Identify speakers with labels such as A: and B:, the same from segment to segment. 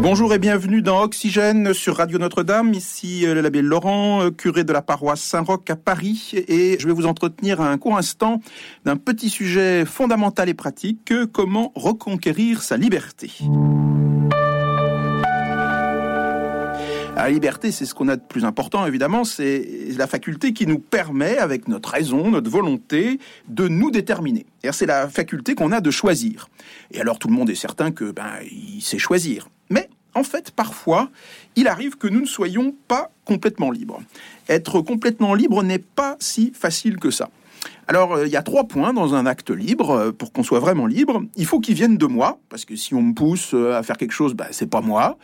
A: Bonjour et bienvenue dans Oxygène sur Radio Notre-Dame. Ici euh, l'abbé Laurent, euh, curé de la paroisse Saint-Roch à Paris. Et je vais vous entretenir un court instant d'un petit sujet fondamental et pratique, comment reconquérir sa liberté. La liberté, c'est ce qu'on a de plus important, évidemment, c'est la faculté qui nous permet, avec notre raison, notre volonté, de nous déterminer. C'est la faculté qu'on a de choisir. Et alors tout le monde est certain que ben il sait choisir. En fait, parfois, il arrive que nous ne soyons pas complètement libres. Être complètement libre n'est pas si facile que ça. Alors, euh, il y a trois points dans un acte libre. Euh, pour qu'on soit vraiment libre, il faut qu'il vienne de moi, parce que si on me pousse euh, à faire quelque chose, bah, c'est pas moi.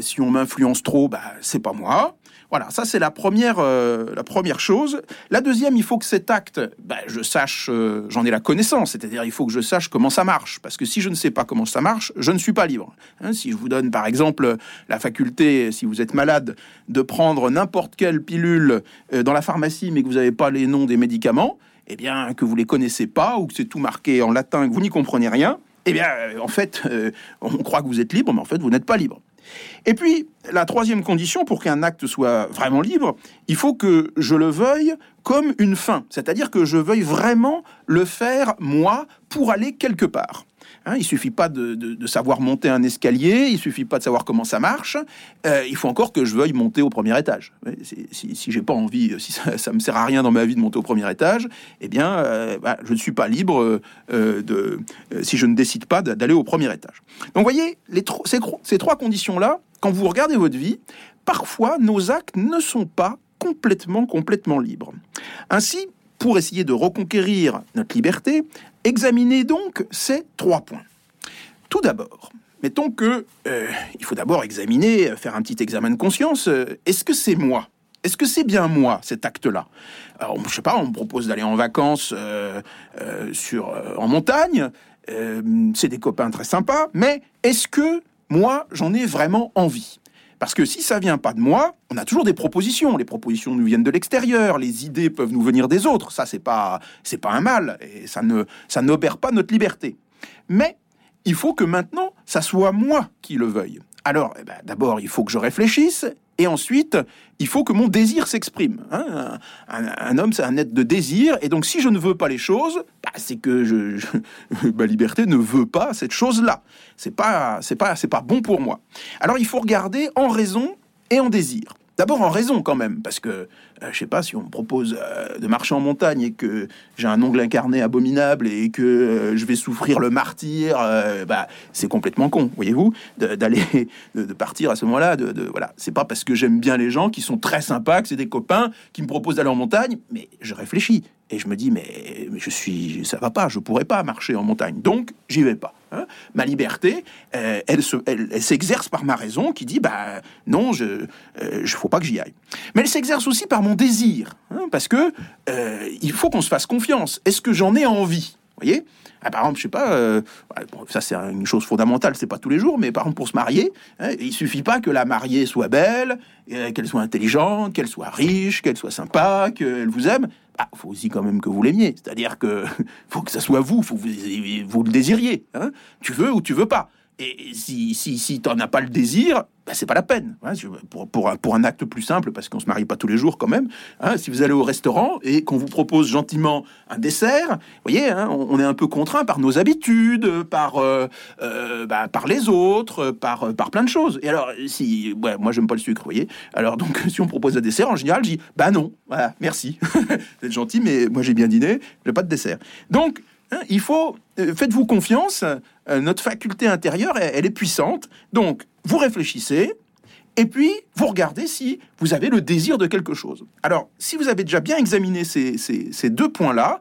A: si on m'influence trop, bah, c'est pas moi. Voilà, ça c'est la première, la première chose. La deuxième, il faut que cet acte, bah, je sache, j'en ai la connaissance, c'est-à-dire il faut que je sache comment ça marche, parce que si je ne sais pas comment ça marche, je ne suis pas libre. Hein, si je vous donne par exemple la faculté, si vous êtes malade, de prendre n'importe quelle pilule dans la pharmacie, mais que vous n'avez pas les noms des médicaments, eh bien, que vous les connaissez pas ou que c'est tout marqué en latin que vous n'y comprenez rien, eh bien, euh, en fait, euh, on croit que vous êtes libre, mais en fait, vous n'êtes pas libre. Et puis, la troisième condition pour qu'un acte soit vraiment libre, il faut que je le veuille comme une fin, c'est-à-dire que je veuille vraiment le faire moi pour aller quelque part. Hein, il suffit pas de, savoir monter un escalier, il suffit pas de savoir comment ça marche. Euh, il faut encore que je veuille monter au premier étage. Si, j'ai pas envie, si ça, ça me sert à rien dans ma vie de monter au premier étage, eh bien, euh, bah, je ne suis pas libre euh, de si je ne décide pas d'aller au premier étage. Donc, voyez, les ces, ces trois conditions-là, quand vous regardez votre vie, parfois nos actes ne sont pas complètement, complètement libres. Ainsi, pour essayer de reconquérir notre liberté, examinez donc ces trois points. Tout d'abord, mettons que euh, il faut d'abord examiner, faire un petit examen de conscience. Euh, est-ce que c'est moi? Est-ce que c'est bien moi cet acte-là? Alors, je sais pas, on me propose d'aller en vacances euh, en montagne. c'est des copains très sympas, mais est-ce que moi j'en ai vraiment envie? Parce que si ça vient pas de moi, on a toujours des propositions. Les propositions nous viennent de l'extérieur, les idées peuvent nous venir des autres. Ça, c'est pas, c'est pas un mal et ça ne, ça n'opère pas notre liberté. Mais il faut que maintenant, ça soit moi qui le veuille. Alors, eh ben, d'abord, il faut que je réfléchisse, et ensuite, il faut que mon désir s'exprime. Hein. un, homme, c'est un être de désir, et donc si je ne veux pas les choses, bah, c'est que ma liberté ne veut pas cette chose-là. C'est pas, c'est pas, c'est pas bon pour moi. Alors, il faut regarder en raison et en désir. D'abord en raison quand même, parce que euh, je sais pas si on me propose euh, de marcher en montagne et que j'ai un ongle incarné abominable et que euh, je vais souffrir le martyr, bah c'est complètement con, voyez-vous, d'aller de, partir à ce moment-là. De, de, voilà, c'est pas parce que j'aime bien les gens qui sont très sympas, que c'est des copains qui me proposent d'aller en montagne, mais je réfléchis et je me dis mais, je suis, ça va pas, je pourrais pas marcher en montagne, donc j'y vais pas. Hein. Ma liberté, euh, elle, s'exerce par ma raison qui dit bah non, je, euh, faut pas que j'y aille. Mais elle s'exerce aussi par mon désir, hein, parce que euh, il faut qu'on se fasse confiance. Est-ce que j'en ai envie? Voyez? Ah, par exemple, je sais pas, euh, ça c'est une chose fondamentale, c'est pas tous les jours, mais par exemple pour se marier, hein, il suffit pas que la mariée soit belle, qu'elle soit intelligente, qu'elle soit riche, qu'elle soit sympa, qu'elle vous aime. Bah, faut aussi quand même que vous l'aimiez. C'est-à-dire que faut que ça soit vous, faut que vous, vous le désiriez. Hein. Tu veux ou tu veux pas. Et si, si, si tu n'en as pas le désir, ben c'est pas la peine. Hein, pour, pour, un, acte plus simple, parce qu'on se marie pas tous les jours quand même, hein, si vous allez au restaurant et qu'on vous propose gentiment un dessert, vous voyez, hein, on, est un peu contraint par nos habitudes, par, euh, euh, bah, par les autres, par, par plein de choses. Et alors, si, ouais, moi pas le sucre, vous voyez, alors donc si on propose un dessert, en général, je dis, bah non, voilà, merci, vous êtes gentil, mais moi j'ai bien dîné, j'ai pas de dessert. Donc, Hein, il faut, euh, faites-vous confiance, euh, notre faculté intérieure, elle, est puissante. Donc, vous réfléchissez, et puis vous regardez si vous avez le désir de quelque chose. Alors, si vous avez déjà bien examiné ces, deux points-là,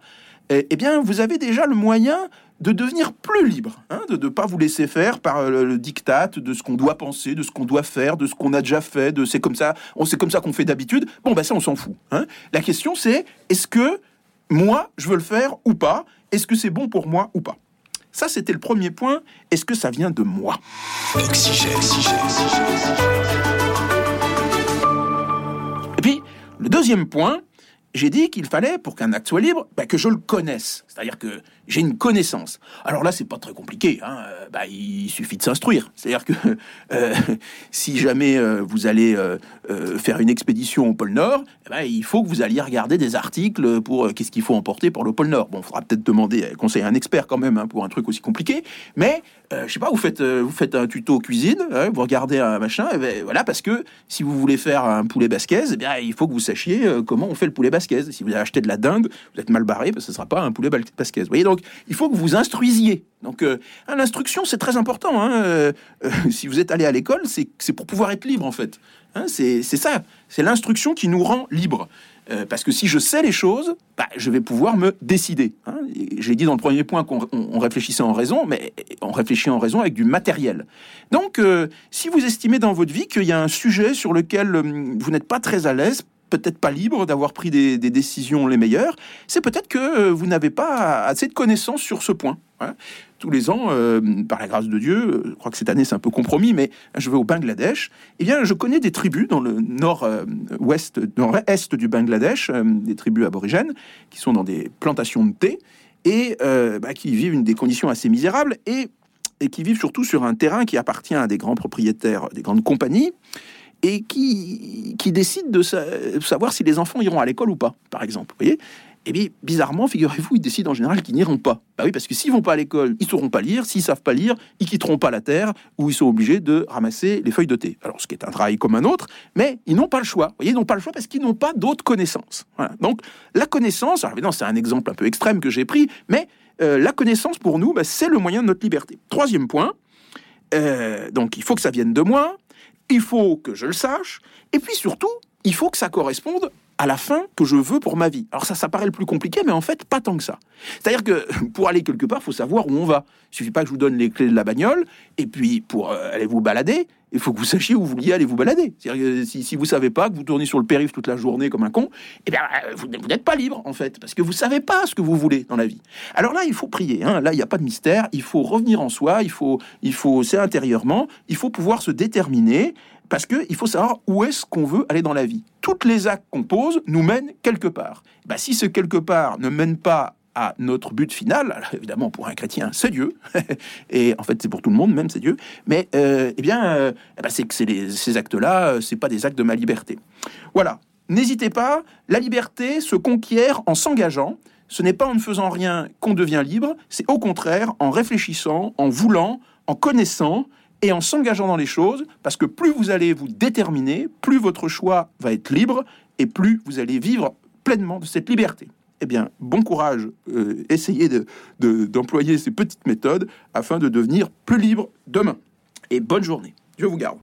A: eh, eh, bien, vous avez déjà le moyen de devenir plus libre, hein, de ne pas vous laisser faire par le, diktat de ce qu'on doit penser, de ce qu'on doit faire, de ce qu'on a déjà fait, de c'est comme ça, on c'est comme ça qu'on fait d'habitude. Bon, ben ça, on s'en fout. Hein. La question, c'est est-ce que moi, je veux le faire ou pas? Est-ce que c'est bon pour moi ou pas? Ça, c'était le premier point. Est-ce que ça vient de moi? Et puis, le deuxième point, j'ai dit qu'il fallait, pour qu'un acte soit libre, bah, que je le connaisse. C'est-à-dire que j'ai une connaissance. Alors là, c'est pas très compliqué. Hein. Euh, bah, il suffit de s'instruire. C'est-à-dire que euh, si jamais euh, vous allez faire une expédition au pôle Nord, eh ben, il faut que vous alliez regarder des articles pour qu'est-ce qu'il faut emporter pour le pôle Nord. Bon, il faudra peut-être demander conseil à un expert quand même hein, pour un truc aussi compliqué. Mais je sais pas, vous faites vous faites un tuto cuisine, hein, vous regardez un machin, et ben, voilà, parce que si vous voulez faire un poulet basquez, eh bien, il faut que vous sachiez comment on fait le poulet basquez. Si vous achetez de la dinde, vous êtes mal barré parce que ce sera pas un poulet basquez. Vous voyez donc il faut que vous instruisiez. Donc, euh, hein, l'instruction, c'est très important. Hein, euh, euh, si vous êtes allé à l'école, c'est pour pouvoir être libre, en fait. Hein, c'est ça. C'est l'instruction qui nous rend libre. parce que si je sais les choses, bah, je vais pouvoir me décider. J'ai dit dans le premier point qu'on réfléchissait en raison, mais on réfléchit en raison avec du matériel. Donc, si vous estimez dans votre vie qu'il y a un sujet sur lequel vous n'êtes pas très à l'aise, peut-être pas libre d'avoir pris des, décisions les meilleures, c'est peut-être que euh, vous n'avez pas assez de connaissances sur ce point. Hein. Tous les ans, euh, par la grâce de Dieu, euh, je crois que cette année c'est un peu compromis, mais je vais au Bangladesh. Eh bien, je connais des tribus dans le nord-ouest, nord-est du Bangladesh, des tribus aborigènes qui sont dans des plantations de thé et bah, qui vivent une des conditions assez misérables et, et qui vivent surtout sur un terrain qui appartient à des grands propriétaires, des grandes compagnies et qui, qui décide de savoir si les enfants iront à l'école ou pas, par exemple. Vous voyez et bien, bizarrement, figurez-vous, ils décident en général qu'ils n'iront pas. Bah oui, parce que s'ils vont pas à l'école, ils sauront pas lire. S'ils savent pas lire, ils quitteront pas la terre ou ils sont obligés de ramasser les feuilles de thé. Alors, ce qui est un travail comme un autre, mais ils n'ont pas le choix. Voyez, ils n'ont pas le choix parce qu'ils n'ont pas d'autres connaissances. Donc, la connaissance, alors évidemment, c'est un exemple un peu extrême que j'ai pris, mais euh, la connaissance pour nous, bah, c'est le moyen de notre liberté. Troisième point, euh, donc il faut que ça vienne de moi, il faut que je le sache, et puis surtout, il faut que ça corresponde à la fin que je veux pour ma vie. Alors ça, ça paraît le plus compliqué, mais en fait, pas tant que ça. C'est-à-dire que pour aller quelque part, faut savoir où on va. Il suffit pas que je vous donne les clés de la bagnole, et puis pour euh, aller vous balader, il faut que vous sachiez où vous vouliez aller vous balader. Si, si vous savez pas, que vous tournez sur le périph' toute la journée comme un con, eh bien, euh, vous, n'êtes pas libre, en fait, parce que vous savez pas ce que vous voulez dans la vie. Alors là, il faut prier. Hein. Là, il n'y a pas de mystère. Il faut revenir en soi. Il faut, il faut, c'est intérieurement. Il faut pouvoir se déterminer parce qu'il faut savoir où est-ce qu'on veut aller dans la vie. Toutes les actes qu'on pose nous mènent quelque part. Bah, si ce quelque part ne mène pas à notre but final, évidemment pour un chrétien c'est Dieu, et en fait c'est pour tout le monde même c'est Dieu, mais euh, eh bien euh, eh ben, c'est que ces actes-là, euh, c'est pas des actes de ma liberté. Voilà, n'hésitez pas, la liberté se conquiert en s'engageant, ce n'est pas en ne faisant rien qu'on devient libre, c'est au contraire en réfléchissant, en voulant, en connaissant, et en s'engageant dans les choses, parce que plus vous allez vous déterminer, plus votre choix va être libre et plus vous allez vivre pleinement de cette liberté. Eh bien, bon courage, euh, essayez d'employer ces petites méthodes afin de devenir plus libre demain. Et bonne journée. Dieu vous garde.